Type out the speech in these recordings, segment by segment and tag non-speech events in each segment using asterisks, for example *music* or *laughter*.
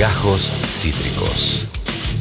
Gajos Cítricos.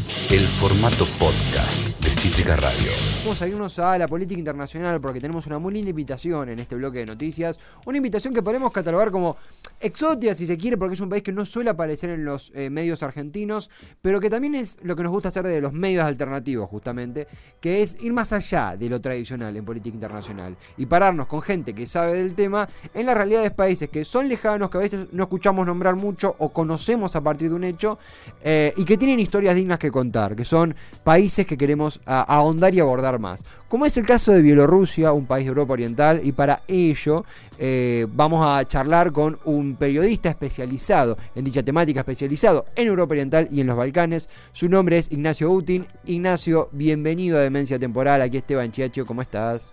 El formato podcast de Cítrica Radio. Vamos a irnos a la política internacional porque tenemos una muy linda invitación en este bloque de noticias. Una invitación que podemos catalogar como exótica, si se quiere, porque es un país que no suele aparecer en los eh, medios argentinos, pero que también es lo que nos gusta hacer de los medios alternativos, justamente, que es ir más allá de lo tradicional en política internacional y pararnos con gente que sabe del tema en las realidades de países que son lejanos, que a veces no escuchamos nombrar mucho o conocemos a partir de un hecho eh, y que tienen historias dignas que contar que son países que queremos ahondar y abordar más. Como es el caso de Bielorrusia, un país de Europa Oriental, y para ello eh, vamos a charlar con un periodista especializado en dicha temática, especializado en Europa Oriental y en los Balcanes. Su nombre es Ignacio Utin. Ignacio, bienvenido a Demencia Temporal. Aquí Esteban Chiacho, ¿cómo estás?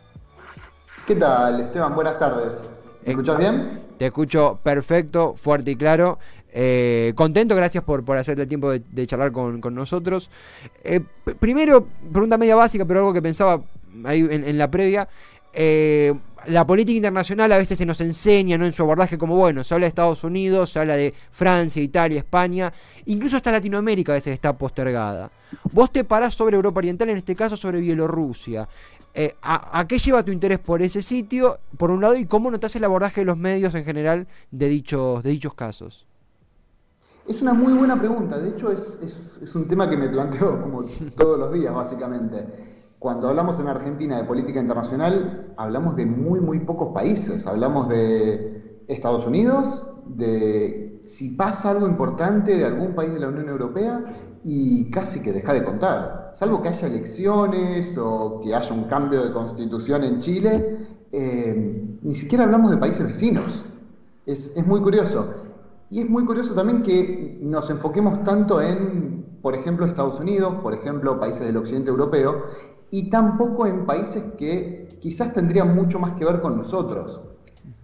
¿Qué tal, Esteban? Buenas tardes. ¿Me escuchas bien? Te escucho perfecto, fuerte y claro. Eh, contento, gracias por, por hacerte el tiempo de, charlar con, nosotros. Eh, primero, pregunta media básica, pero algo que pensaba ahí en, la previa. Eh, la política internacional a veces se nos enseña ¿no? en su abordaje como, bueno, se habla de Estados Unidos, se habla de Francia, Italia, España, incluso hasta Latinoamérica a veces está postergada. Vos te parás sobre Europa Oriental, en este caso sobre Bielorrusia. ¿a, ¿a, qué lleva tu interés por ese sitio, por un lado, y cómo notas el abordaje de los medios en general de dichos, de dichos casos? Es una muy buena pregunta, de hecho es, un tema que me planteo como *laughs* todos los días básicamente. Cuando hablamos en Argentina de política internacional, hablamos de muy, muy pocos países. Hablamos de Estados Unidos, de si pasa algo importante de algún país de la Unión Europea y casi que deja de contar. Salvo que haya elecciones o que haya un cambio de constitución en Chile, eh, ni siquiera hablamos de países vecinos. Es, es muy curioso. Y es muy curioso también que nos enfoquemos tanto en, por ejemplo, Estados Unidos, por ejemplo, países del occidente europeo, y tampoco en países que quizás tendrían mucho más que ver con nosotros,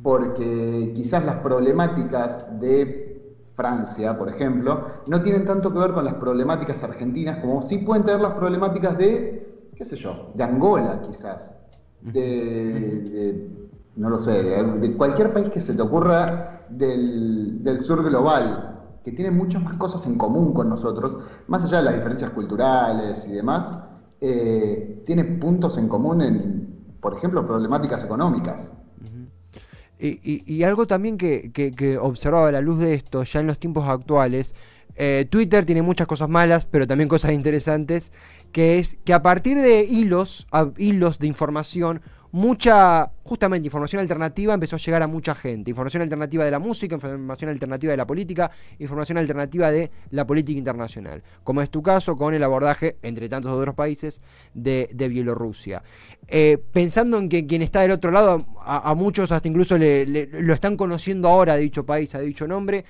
porque quizás las problemáticas de Francia, por ejemplo, no tienen tanto que ver con las problemáticas argentinas como sí pueden tener las problemáticas de, qué sé yo, de Angola quizás, de, no lo sé, de cualquier país que se te ocurra del, sur global, que tiene muchas más cosas en común con nosotros, más allá de las diferencias culturales y demás, eh, tiene puntos en común en, por ejemplo, problemáticas económicas. y, algo también que, observaba a la luz de esto, ya en los tiempos actuales, eh, Twitter tiene muchas cosas malas, pero también cosas interesantes, que es que a partir de hilos, hilos de información, mucha, justamente, información alternativa empezó a llegar a mucha gente. Información alternativa de la música, información alternativa de la política, información alternativa de la política internacional. Como es tu caso con el abordaje, entre tantos otros países, de, Bielorrusia. Eh, pensando en que quien está del otro lado, a, muchos hasta incluso lo están conociendo ahora de dicho país, a dicho nombre,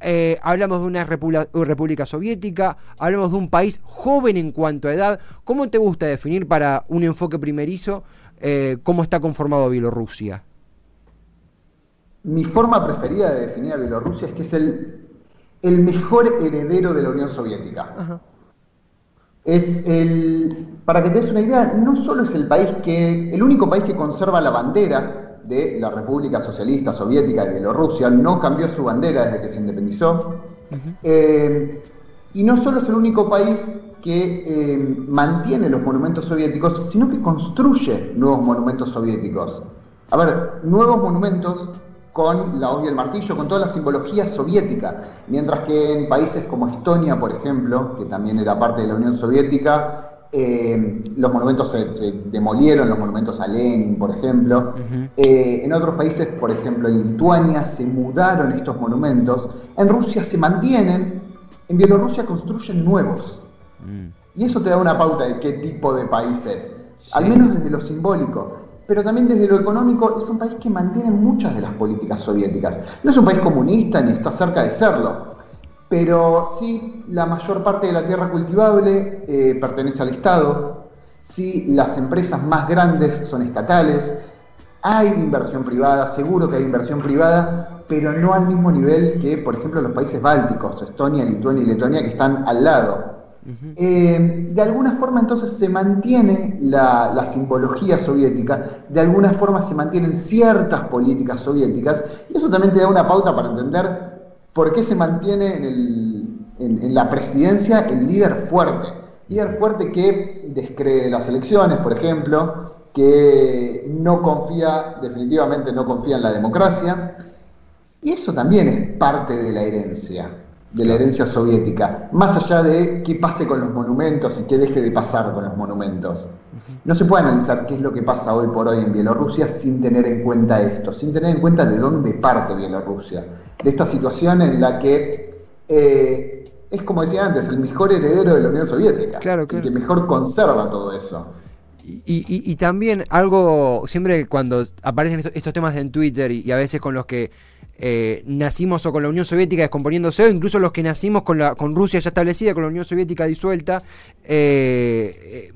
eh, hablamos de una república, soviética, hablamos de un país joven en cuanto a edad. ¿Cómo te gusta definir para un enfoque primerizo eh, cómo está conformado Bielorrusia? Mi forma preferida de definir a Bielorrusia es que es el, el mejor heredero de la Unión Soviética. Es el, para que te des una idea, no solo es el país que, el único país que conserva la bandera de la República Socialista Soviética de Bielorrusia, no cambió su bandera desde que se independizó, eh, y no solo es el único país que eh, mantiene los monumentos soviéticos, sino que construye nuevos monumentos soviéticos. A ver, nuevos monumentos con la hoz y el martillo, con toda la simbología soviética, mientras que en países como Estonia, por ejemplo, que también era parte de la Unión Soviética, eh, los monumentos se, demolieron, los monumentos a Lenin, por ejemplo. Eh, en otros países, por ejemplo en Lituania, se mudaron estos monumentos. En Rusia se mantienen, en Bielorrusia construyen nuevos. Mm. Y eso te da una pauta de qué tipo de país es, al menos desde lo simbólico. Pero también desde lo económico es un país que mantiene muchas de las políticas soviéticas. No es un país comunista ni está cerca de serlo, pero sí la mayor parte de la tierra cultivable eh, pertenece al Estado, sí las empresas más grandes son estatales, hay inversión privada, seguro que hay inversión privada, pero no al mismo nivel que, por ejemplo, los países bálticos, Estonia, Lituania y Letonia, que están al lado. Eh, de alguna forma entonces se mantiene la, simbología soviética, de alguna forma se mantienen ciertas políticas soviéticas, y eso también te da una pauta para entender por qué se mantiene en en, la presidencia el líder fuerte. Líder fuerte que descree las elecciones, por ejemplo, que no confía, definitivamente no confía en la democracia. Y eso también es parte de la herencia, de la herencia soviética, más allá de qué pase con los monumentos y qué deje de pasar con los monumentos. No se puede analizar qué es lo que pasa hoy por hoy en Bielorrusia sin tener en cuenta esto, sin tener en cuenta de dónde parte Bielorrusia, de esta situación en la que eh, es como decía antes, el mejor heredero de la Unión Soviética, claro, el que mejor conserva todo eso. Y, también algo, siempre cuando aparecen estos, temas en Twitter y, a veces con los que eh, nacimos o con la Unión Soviética descomponiéndose, o incluso los que nacimos con, la, con Rusia ya establecida, con la Unión Soviética disuelta, eh,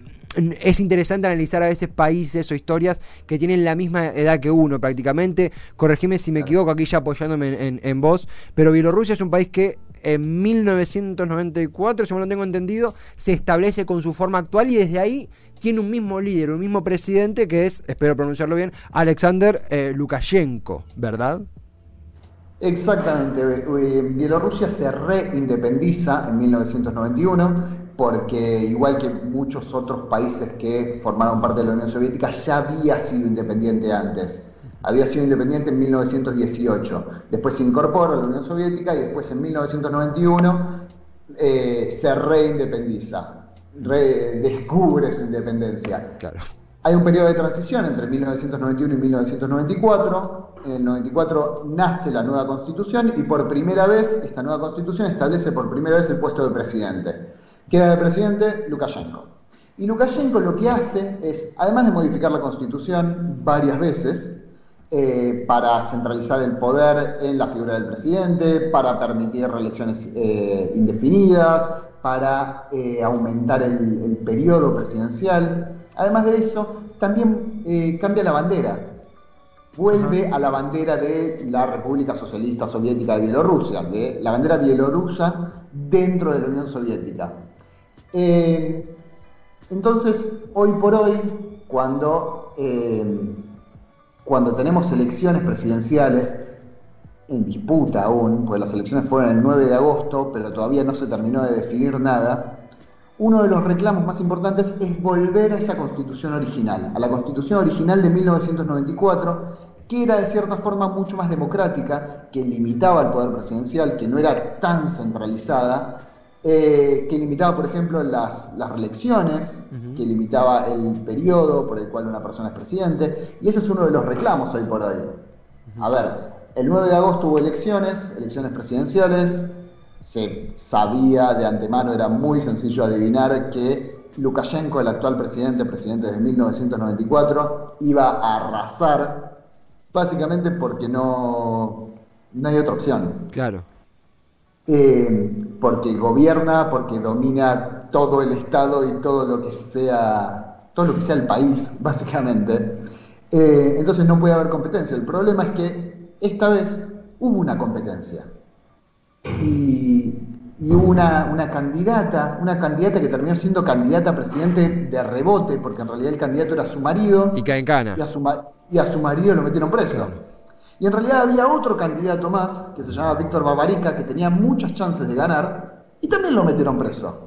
es interesante analizar a veces países o historias que tienen la misma edad que uno prácticamente. Corregime si me equivoco, aquí ya apoyándome en, en, vos, pero Bielorrusia es un país que en 1994, si me lo tengo entendido, se establece con su forma actual y desde ahí tiene un mismo líder, un mismo presidente que es, espero pronunciarlo bien, Alexander eh, Lukashenko, ¿verdad? Exactamente. Eh, Bielorrusia se reindependiza en 1991 porque igual que muchos otros países que formaron parte de la Unión Soviética, ya había sido independiente antes. Había sido independiente en 1918. Después se incorpora a la Unión Soviética y después en 1991 eh, se reindependiza, redescubre su independencia. Hay un periodo de transición entre 1991 y 1994. En el 94 nace la nueva constitución y por primera vez esta nueva constitución establece por primera vez el puesto de presidente. Queda de presidente Lukashenko. Y Lukashenko lo que hace es, además de modificar la constitución varias veces, eh, para centralizar el poder en la figura del presidente, para permitir reelecciones eh, indefinidas, para eh, aumentar el, periodo presidencial. Además de eso, también cambia la bandera. Vuelve a la bandera de la República Socialista Soviética de Bielorrusia, de la bandera bielorrusa dentro de la Unión Soviética. Eh, entonces, hoy por hoy, cuando, eh, cuando tenemos elecciones presidenciales en disputa aún, pues las elecciones fueron el 9 de agosto, pero todavía no se terminó de definir nada, uno de los reclamos más importantes es volver a esa constitución original, a la constitución original de 1994, que era de cierta forma mucho más democrática, que limitaba el poder presidencial, que no era tan centralizada eh, que limitaba, por ejemplo, las, las reelecciones, que limitaba el periodo por el cual una persona es presidente, y ese es uno de los reclamos hoy por hoy. A ver, el 9 de agosto hubo elecciones, elecciones presidenciales, se sabía de antemano, era muy sencillo adivinar que Lukashenko, el actual presidente, presidente desde 1994, iba a arrasar, básicamente porque no, no hay otra opción. Claro. Eh, porque gobierna, porque domina todo el Estado y todo lo que sea, todo lo que sea el país, *laughs* básicamente. Eh, entonces no puede haber competencia. El problema es que esta vez hubo una competencia. Y, hubo una, candidata, una candidata que terminó siendo candidata a presidente de rebote, porque en realidad el candidato era su marido. Y cae en cana. Y a su, y a su marido lo metieron preso. Y en realidad había otro candidato más, que se llamaba Víctor Bavarica, que tenía muchas chances de ganar, y también lo metieron preso.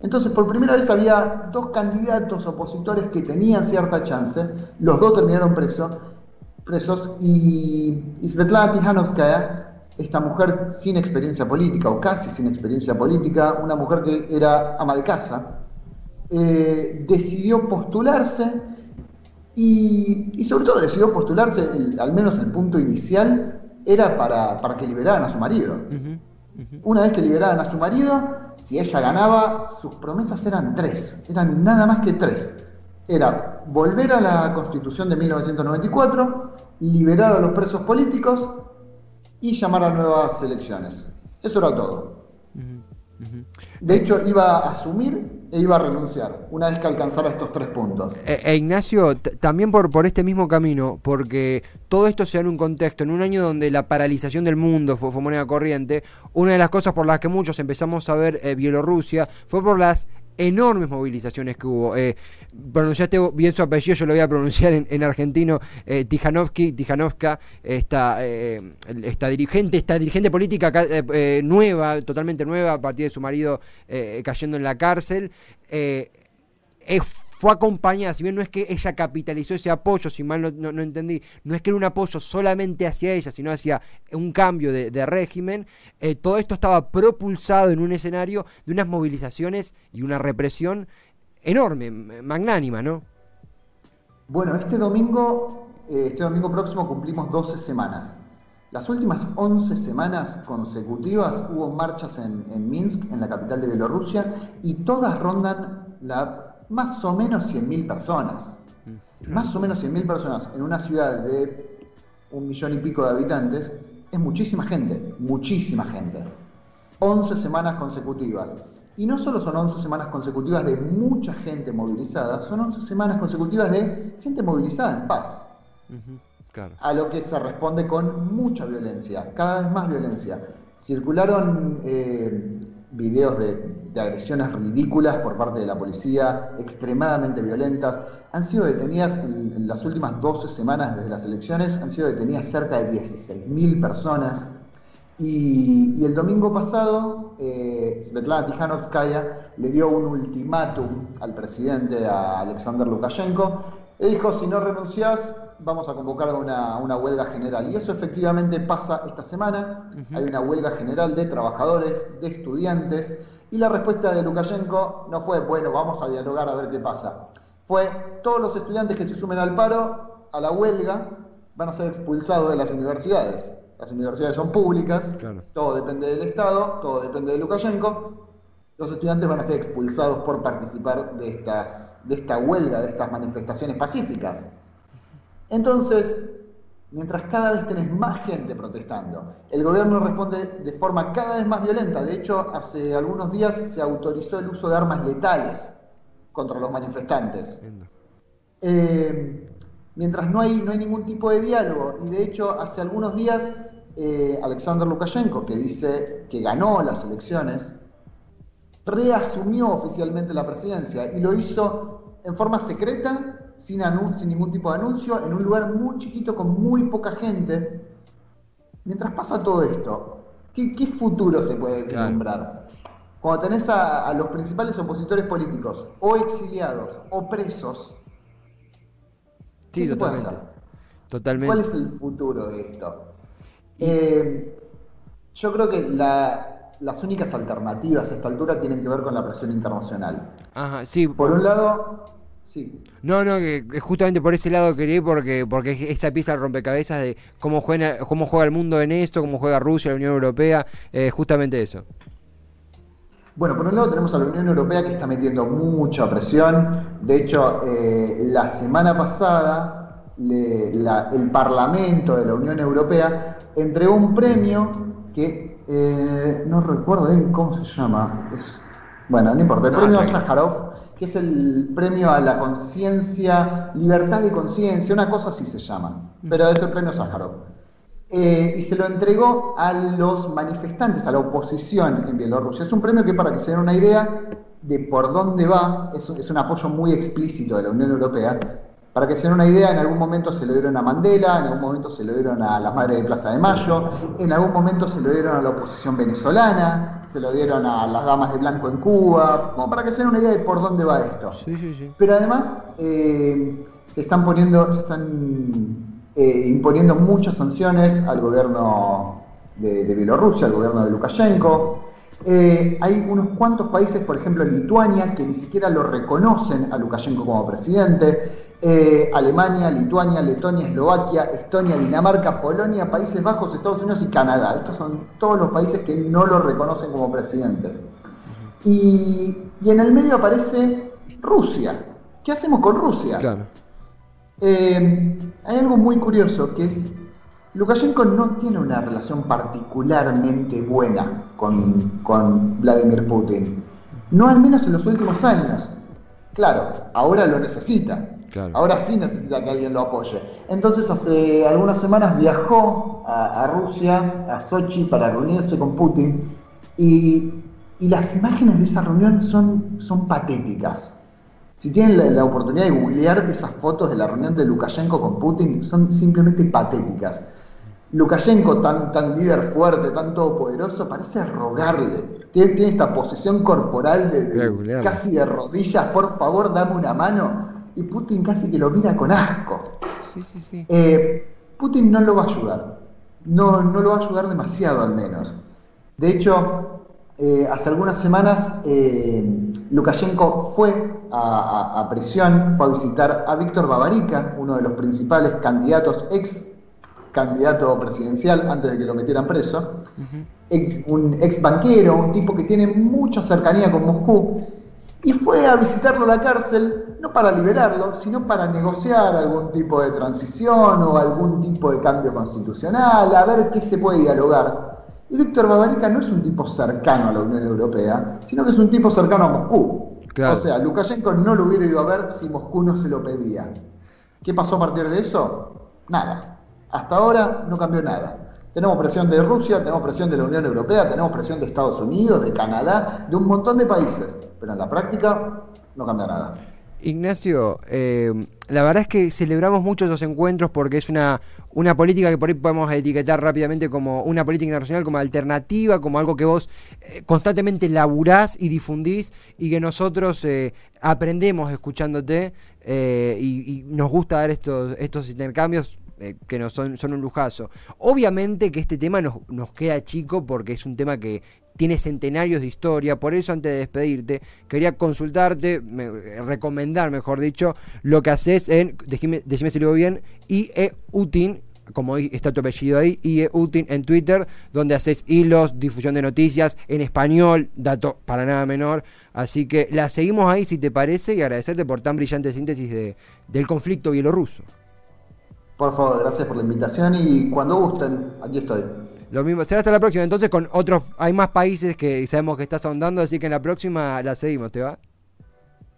Entonces, por primera vez había dos candidatos opositores que tenían cierta chance, los dos terminaron presos, y, Svetlana Tihanovskaya, esta mujer sin experiencia política, o casi sin experiencia política, una mujer que era ama de casa, eh, decidió postularse y, sobre todo decidió postularse, al menos el punto inicial, era para, que liberaran a su marido. Una vez que liberaran a su marido, si ella ganaba, sus promesas eran tres, eran nada más que tres. Era volver a la constitución de 1994, liberar a los presos políticos y llamar a nuevas elecciones. Eso era todo. De hecho, iba a asumir e iba a renunciar una vez que alcanzara estos tres puntos. E, Ignacio, también por, por este mismo camino, porque todo esto se da en un contexto, en un año donde la paralización del mundo fue, moneda corriente, una de las cosas por las que muchos empezamos a ver eh, Bielorrusia fue por las enormes movilizaciones que hubo. Eh, pronunciaste bien su apellido, yo lo voy a pronunciar en, argentino, eh, Tijanovsky, Tijanovska, esta, eh, esta dirigente, esta dirigente política eh, nueva, totalmente nueva, a partir de su marido cayendo en la cárcel. Fue acompañada, si bien no es que ella capitalizó ese apoyo, si mal no, entendí, no es que era un apoyo solamente hacia ella, sino hacia un cambio de, régimen, todo esto estaba propulsado en un escenario de unas movilizaciones y una represión enorme, magnánima, ¿no? Bueno, este domingo, eh, este domingo próximo cumplimos 12 semanas. Las últimas 11 semanas consecutivas hubo marchas en, Minsk, en la capital de Bielorrusia, y todas rondan la, más o menos 100.000 personas. Mm, más o menos 100.000 personas en una ciudad de un millón y pico de habitantes es muchísima gente, muchísima gente. 11 semanas consecutivas. Y no solo son 11 semanas consecutivas de mucha gente movilizada, son 11 semanas consecutivas de gente movilizada en paz. A lo que se responde con mucha violencia, cada vez más violencia. Circularon eh, videos de, agresiones ridículas por parte de la policía, extremadamente violentas. Han sido detenidas en, las últimas 12 semanas desde las elecciones, han sido detenidas cerca de 16.000 personas. Y, el domingo pasado, eh, Svetlana Tijanovskaya le dio un ultimátum al presidente, a Alexander Lukashenko, le dijo, si no renunciás, vamos a convocar una, una huelga general. Y eso efectivamente pasa esta semana. Hay una huelga general de trabajadores, de estudiantes, y la respuesta de Lukashenko no fue, bueno, vamos a dialogar a ver qué pasa. Fue, todos los estudiantes que se sumen al paro, a la huelga, van a ser expulsados de las universidades las universidades son públicas, todo depende del Estado, todo depende de Lukashenko, los estudiantes van a ser expulsados por participar de, estas, de esta huelga, de estas manifestaciones pacíficas. Entonces, mientras cada vez tenés más gente protestando, el gobierno responde de forma cada vez más violenta. De hecho, hace algunos días se autorizó el uso de armas letales contra los manifestantes. Eh, mientras no hay, no hay ningún tipo de diálogo, y de hecho hace algunos días eh, Alexander Lukashenko, que dice que ganó las elecciones, reasumió oficialmente la presidencia y lo hizo en forma secreta, sin, sin ningún tipo de anuncio, en un lugar muy chiquito con muy poca gente. Mientras pasa todo esto, ¿qué, futuro se puede vislumbrar? Cuando tenés a, los principales opositores políticos o exiliados o presos, sí, totalmente. totalmente. ¿Cuál es el futuro de esto? Eh, yo creo que las únicas alternativas a esta altura tienen que ver con la presión internacional. Ajá, sí. Por un lado, sí. No, no, que justamente por ese lado quería ir porque, porque esa pieza de rompecabezas de cómo juega, cómo juega el mundo en esto, cómo juega Rusia, la Unión Europea, eh, justamente eso. Bueno, por un lado tenemos a la Unión Europea que está metiendo mucha presión. De hecho, eh, la semana pasada el Parlamento de la Unión Europea entregó un premio que eh, no recuerdo bien cómo se llama. bueno, no importa, el premio Sájarov, que es el premio a la conciencia, libertad de conciencia, una cosa así se llama, pero es el premio Sájarov. Eh, y se lo entregó a los manifestantes, a la oposición en Bielorrusia. Es un premio que para que se den una idea de por dónde va, es es un apoyo muy explícito de la Unión Europea, para que se den una idea, en algún momento se lo dieron a Mandela, en algún momento se lo dieron a las madres de Plaza de Mayo, en algún momento se lo dieron a la oposición venezolana, se lo dieron a las damas de blanco en Cuba, como para que se den una idea de por dónde va esto. Sí, sí, sí. Pero además eh, se están poniendo, se están eh, imponiendo muchas sanciones al gobierno de, Bielorrusia, al gobierno de Lukashenko. Eh, hay unos cuantos países, por ejemplo Lituania, que ni siquiera lo reconocen a Lukashenko como presidente. Eh, Alemania, Lituania, Letonia, Eslovaquia, Estonia, Dinamarca, Polonia, Países Bajos, Estados Unidos y Canadá. Estos son todos los países que no lo reconocen como presidente. Y, en el medio aparece Rusia. ¿Qué hacemos con Rusia? Eh, hay algo muy curioso que es Lukashenko no tiene una relación particularmente buena con, con Vladimir Putin. No al menos en los últimos años. Claro, ahora lo necesita. Ahora sí necesita que alguien lo apoye. Entonces hace algunas semanas viajó a, Rusia, a Sochi, para reunirse con Putin y, Y las imágenes de esa reunión son, son patéticas. Si tienen la, oportunidad de googlear esas fotos de la reunión de Lukashenko con Putin, son simplemente patéticas. Lukashenko, tan, tan líder fuerte, tan todopoderoso, parece rogarle. Tiene, esta posición corporal de, casi de rodillas, por favor, dame una mano. Y Putin casi que lo mira con asco. Eh, Putin no lo va a ayudar. No, no lo va a ayudar demasiado al menos. De hecho, eh, hace algunas semanas eh, Lukashenko fue a, prisión, fue a visitar a Víctor Babarika, uno de los principales candidatos, ex candidato presidencial antes de que lo metieran preso, un ex banquero, un tipo que tiene mucha cercanía con Moscú, y fue a visitarlo a la cárcel, no para liberarlo, sino para negociar algún tipo de transición o algún tipo de cambio constitucional, a ver qué se puede dialogar. Y Víctor Babarica no es un tipo cercano a la Unión Europea, sino que es un tipo cercano a Moscú. O sea, Lukashenko no lo hubiera ido a ver si Moscú no se lo pedía. ¿Qué pasó a partir de eso? Nada. Hasta ahora no cambió nada. Tenemos presión de Rusia, tenemos presión de la Unión Europea, tenemos presión de Estados Unidos, de Canadá, de un montón de países. Pero en la práctica no cambia nada. Ignacio, eh, la verdad es que celebramos mucho esos encuentros porque es una, una política que por ahí podemos etiquetar rápidamente como una política internacional, como alternativa, como algo que vos eh, constantemente laburás y difundís y que nosotros eh, aprendemos escuchándote y, y, nos gusta dar estos, estos intercambios que nos son, son un lujazo. Obviamente que este tema nos, nos queda chico porque es un tema que tiene centenarios de historia, por eso antes de despedirte quería consultarte, recomendar mejor dicho, lo que haces en, decime si lo digo bien, IEUTIN, como está tu apellido ahí, IEUTIN en Twitter, donde haces hilos, difusión de noticias en español, dato para nada menor, así que la seguimos ahí si te parece y agradecerte por tan brillante síntesis de, del conflicto bielorruso. Por favor, gracias por la invitación y cuando gusten, aquí estoy. Lo mismo, será hasta la próxima. Entonces, con otros, hay más países que sabemos que estás ahondando, así que en la próxima la seguimos, ¿te va?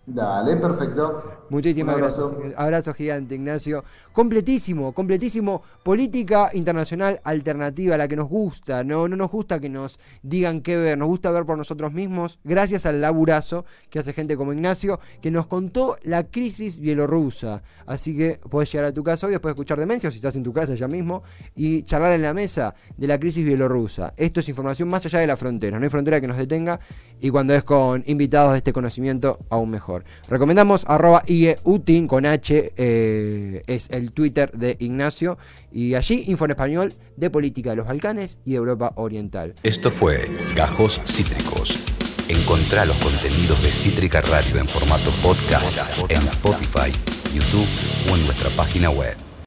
Dale, perfecto. Muchísimas gracias. Abrazo gigante, Ignacio. Completísimo, completísimo. Política internacional alternativa, la que nos gusta. No, no nos gusta que nos digan qué ver, nos gusta ver por nosotros mismos. Gracias al laburazo que hace gente como Ignacio, que nos contó la crisis bielorrusa. Así que puedes llegar a tu casa hoy después de escuchar Demencia, o si estás en tu casa ya mismo, y charlar en la mesa de la crisis bielorrusa. Esto es información más allá de la frontera. No hay frontera que nos detenga y cuando es con invitados de este conocimiento, aún mejor. Recomendamos arroba IEUTIN con H, eh, es el Twitter de Ignacio, y allí info en español de política de los Balcanes y Europa Oriental. Esto fue Gajos Cítricos. Encontrá los contenidos de Cítrica Radio en formato podcast en Spotify, YouTube o en nuestra página web.